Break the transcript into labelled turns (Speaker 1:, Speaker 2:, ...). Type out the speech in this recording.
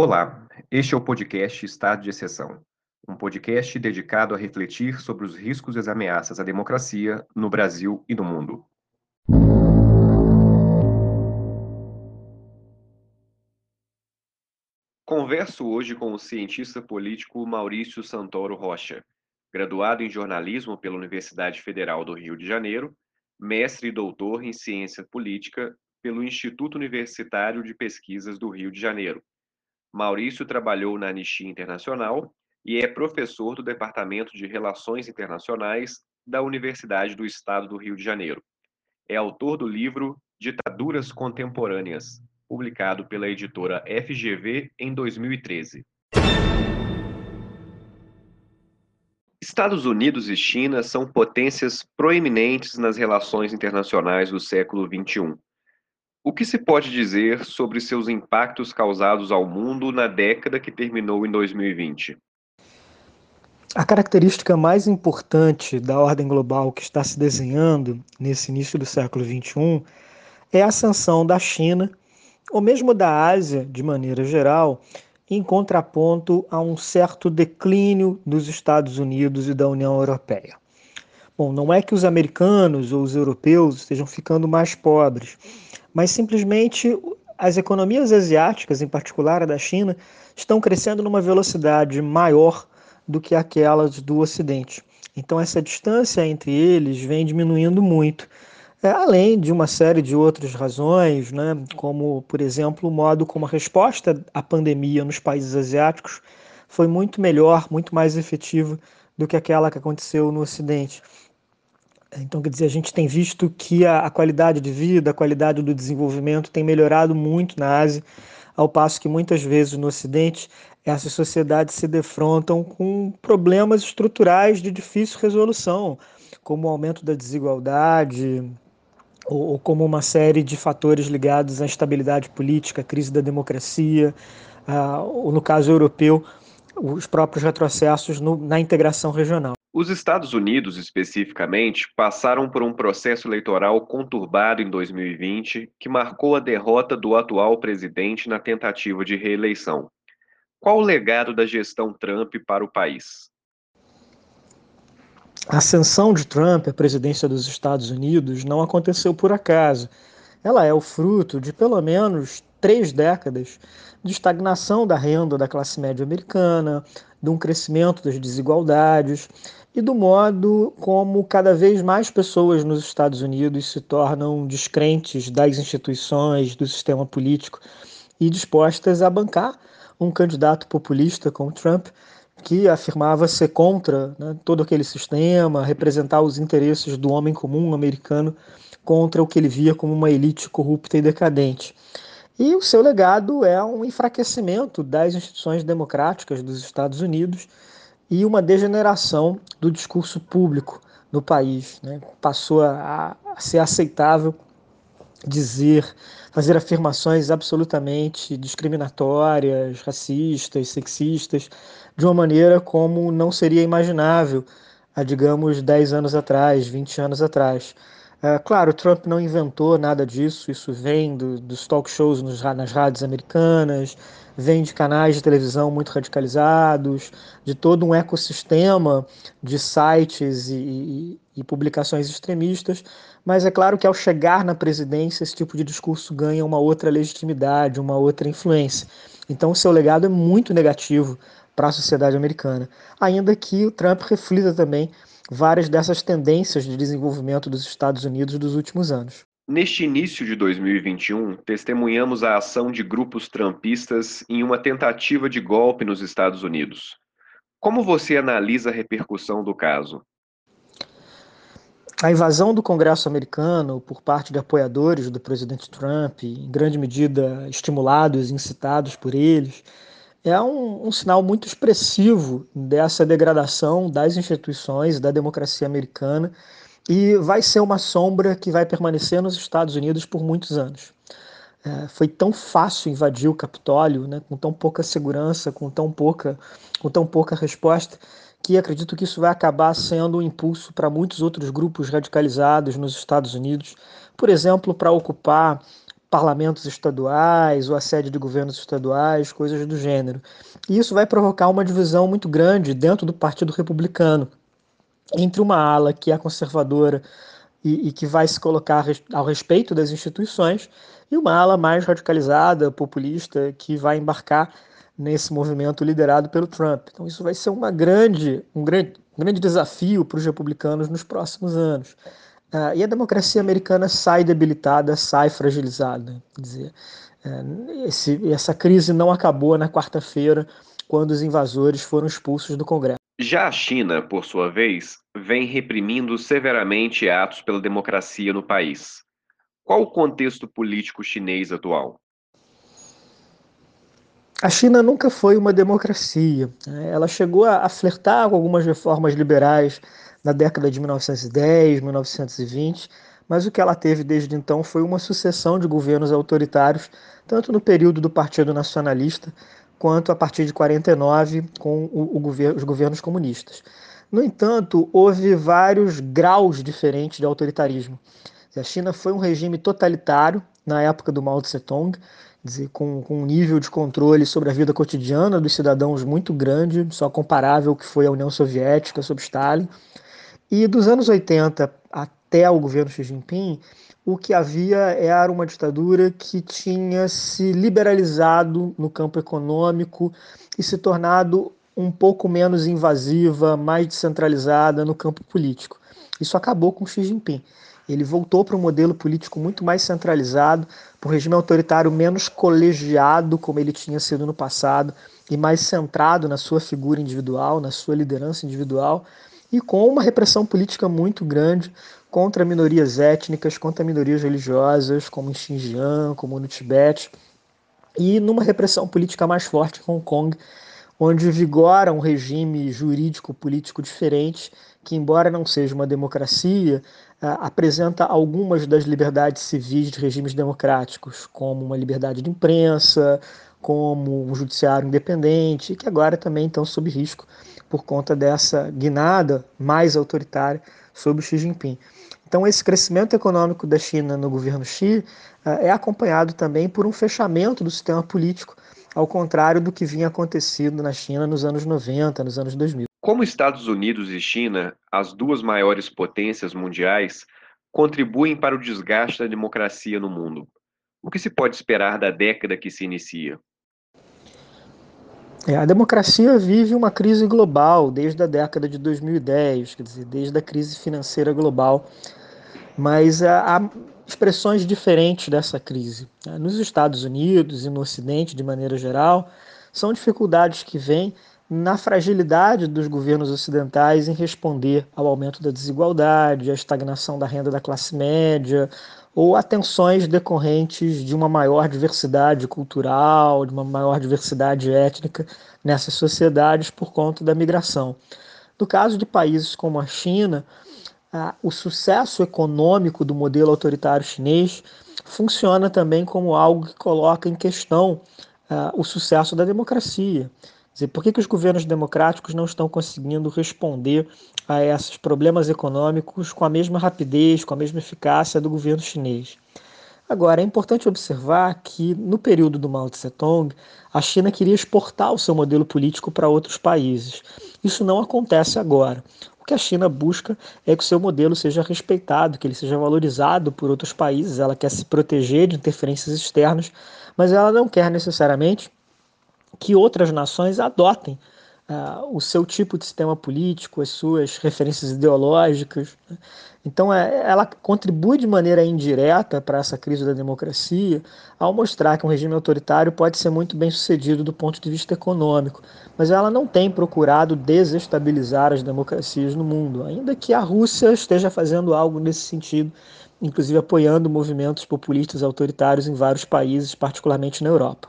Speaker 1: Olá, este é o podcast Estado de Exceção, um podcast dedicado a refletir sobre os riscos e as ameaças à democracia no Brasil e no mundo. Converso hoje com o cientista político Maurício Santoro Rocha, graduado em jornalismo pela Universidade Federal do Rio de Janeiro, mestre e doutor em ciência política pelo Instituto Universitário de Pesquisas do Rio de Janeiro. Maurício trabalhou na Anistia Internacional e é professor do Departamento de Relações Internacionais da Universidade do Estado do Rio de Janeiro. É autor do livro Ditaduras Contemporâneas, publicado pela editora FGV em 2013. Estados Unidos e China são potências proeminentes nas relações internacionais do século XXI. O que se pode dizer sobre seus impactos causados ao mundo na década que terminou em 2020?
Speaker 2: A característica mais importante da ordem global que está se desenhando nesse início do século XXI é a ascensão da China ou mesmo da Ásia, de maneira geral, em contraponto a um certo declínio dos Estados Unidos e da União Europeia. Bom, não é que os americanos ou os europeus estejam ficando mais pobres, mas simplesmente as economias asiáticas, em particular a da China, estão crescendo numa velocidade maior do que aquelas do Ocidente. Então, essa distância entre eles vem diminuindo muito é, além de uma série de outras razões, né, como, por exemplo, o modo como a resposta à pandemia nos países asiáticos foi muito melhor, muito mais efetiva do que aquela que aconteceu no Ocidente. Então, quer dizer, a gente tem visto que a, a qualidade de vida, a qualidade do desenvolvimento tem melhorado muito na Ásia, ao passo que muitas vezes no Ocidente essas sociedades se defrontam com problemas estruturais de difícil resolução, como o aumento da desigualdade, ou, ou como uma série de fatores ligados à instabilidade política, à crise da democracia, uh, ou no caso europeu, os próprios retrocessos no, na integração regional.
Speaker 1: Os Estados Unidos, especificamente, passaram por um processo eleitoral conturbado em 2020 que marcou a derrota do atual presidente na tentativa de reeleição. Qual o legado da gestão Trump para o país?
Speaker 2: A ascensão de Trump à presidência dos Estados Unidos não aconteceu por acaso. Ela é o fruto de pelo menos três décadas de estagnação da renda da classe média americana, de um crescimento das desigualdades e do modo como cada vez mais pessoas nos Estados Unidos se tornam descrentes das instituições, do sistema político e dispostas a bancar um candidato populista como Trump que afirmava ser contra né, todo aquele sistema, representar os interesses do homem comum americano contra o que ele via como uma elite corrupta e decadente. E o seu legado é um enfraquecimento das instituições democráticas dos Estados Unidos e uma degeneração do discurso público no país. Né? Passou a, a ser aceitável dizer, fazer afirmações absolutamente discriminatórias, racistas, sexistas, de uma maneira como não seria imaginável há, digamos, 10 anos atrás, 20 anos atrás. É, claro, Trump não inventou nada disso, isso vem do, dos talk shows nos, nas rádios americanas, vem de canais de televisão muito radicalizados, de todo um ecossistema de sites e, e, e publicações extremistas, mas é claro que ao chegar na presidência, esse tipo de discurso ganha uma outra legitimidade, uma outra influência. Então, o seu legado é muito negativo para a sociedade americana, ainda que o Trump reflita também várias dessas tendências de desenvolvimento dos Estados Unidos dos últimos anos.
Speaker 1: Neste início de 2021, testemunhamos a ação de grupos trumpistas em uma tentativa de golpe nos Estados Unidos. Como você analisa a repercussão do caso?
Speaker 2: A invasão do Congresso americano por parte de apoiadores do presidente Trump, em grande medida estimulados e incitados por eles, é um, um, sinal muito expressivo dessa degradação das instituições da democracia americana e vai ser uma sombra que vai permanecer nos Estados Unidos por muitos anos. É, foi tão fácil invadir o Capitólio, né, com tão pouca segurança, com tão pouca, com tão pouca resposta, que acredito que isso vai acabar sendo um impulso para muitos outros grupos radicalizados nos Estados Unidos, por exemplo, para ocupar parlamentos estaduais ou a sede de governos estaduais, coisas do gênero. E isso vai provocar uma divisão muito grande dentro do Partido Republicano entre uma ala que é conservadora e, e, que vai se colocar ao respeito das instituições e uma ala mais radicalizada, populista, que vai embarcar nesse movimento liderado pelo Trump. Então isso vai ser uma grande, um grande, um grande desafio para os republicanos nos próximos anos. Uh, e a democracia americana sai debilitada, sai fragilizada. Quer dizer, uh, esse, essa crise não acabou na quarta-feira, quando os invasores foram expulsos do Congresso.
Speaker 1: Já a China, por sua vez, vem reprimindo severamente atos pela democracia no país. Qual o contexto político chinês atual?
Speaker 2: A China nunca foi uma democracia. Né? Ela chegou a flertar com algumas reformas liberais na década de 1910, 1920, mas o que ela teve desde então foi uma sucessão de governos autoritários, tanto no período do Partido Nacionalista quanto a partir de 49 com o, o os governos comunistas. No entanto, houve vários graus diferentes de autoritarismo. A China foi um regime totalitário na época do Mao Tse-tung, dizer, com, com um nível de controle sobre a vida cotidiana dos cidadãos muito grande, só comparável que foi a União Soviética sob Stalin. E dos anos 80 até o governo Xi Jinping, o que havia era uma ditadura que tinha se liberalizado no campo econômico e se tornado um pouco menos invasiva, mais descentralizada no campo político. Isso acabou com Xi Jinping. Ele voltou para um modelo político muito mais centralizado, para um regime autoritário menos colegiado, como ele tinha sido no passado, e mais centrado na sua figura individual, na sua liderança individual, e com uma repressão política muito grande contra minorias étnicas, contra minorias religiosas, como em Xinjiang, como no Tibete, e numa repressão política mais forte em Hong Kong, onde vigora um regime jurídico político diferente, que, embora não seja uma democracia, apresenta algumas das liberdades civis de regimes democráticos, como uma liberdade de imprensa, como um judiciário independente, que agora também estão sob risco por conta dessa guinada mais autoritária sobre Xi Jinping. Então, esse crescimento econômico da China no governo Xi é acompanhado também por um fechamento do sistema político, ao contrário do que vinha acontecendo na China nos anos 90, nos anos 2000.
Speaker 1: Como Estados Unidos e China, as duas maiores potências mundiais, contribuem para o desgaste da democracia no mundo? O que se pode esperar da década que se inicia?
Speaker 2: É, a democracia vive uma crise global desde a década de 2010, quer dizer, desde a crise financeira global, mas há expressões diferentes dessa crise. Né? Nos Estados Unidos e no Ocidente, de maneira geral, são dificuldades que vêm na fragilidade dos governos ocidentais em responder ao aumento da desigualdade, à estagnação da renda da classe média, ou a tensões decorrentes de uma maior diversidade cultural, de uma maior diversidade étnica nessas sociedades por conta da migração. No caso de países como a China, o sucesso econômico do modelo autoritário chinês funciona também como algo que coloca em questão o sucesso da democracia dizer, por que, que os governos democráticos não estão conseguindo responder a esses problemas econômicos com a mesma rapidez, com a mesma eficácia do governo chinês? Agora, é importante observar que, no período do Mao Tse-tung, a China queria exportar o seu modelo político para outros países. Isso não acontece agora. O que a China busca é que o seu modelo seja respeitado, que ele seja valorizado por outros países. Ela quer se proteger de interferências externas, mas ela não quer necessariamente que outras nações adotem uh, o seu tipo de sistema político, as suas referências ideológicas. Né? Então, é, ela contribui de maneira indireta para essa crise da democracia ao mostrar que um regime autoritário pode ser muito bem sucedido do ponto de vista econômico, mas ela não tem procurado desestabilizar as democracias no mundo, ainda que a Rússia esteja fazendo algo nesse sentido, inclusive apoiando movimentos populistas autoritários em vários países, particularmente na Europa.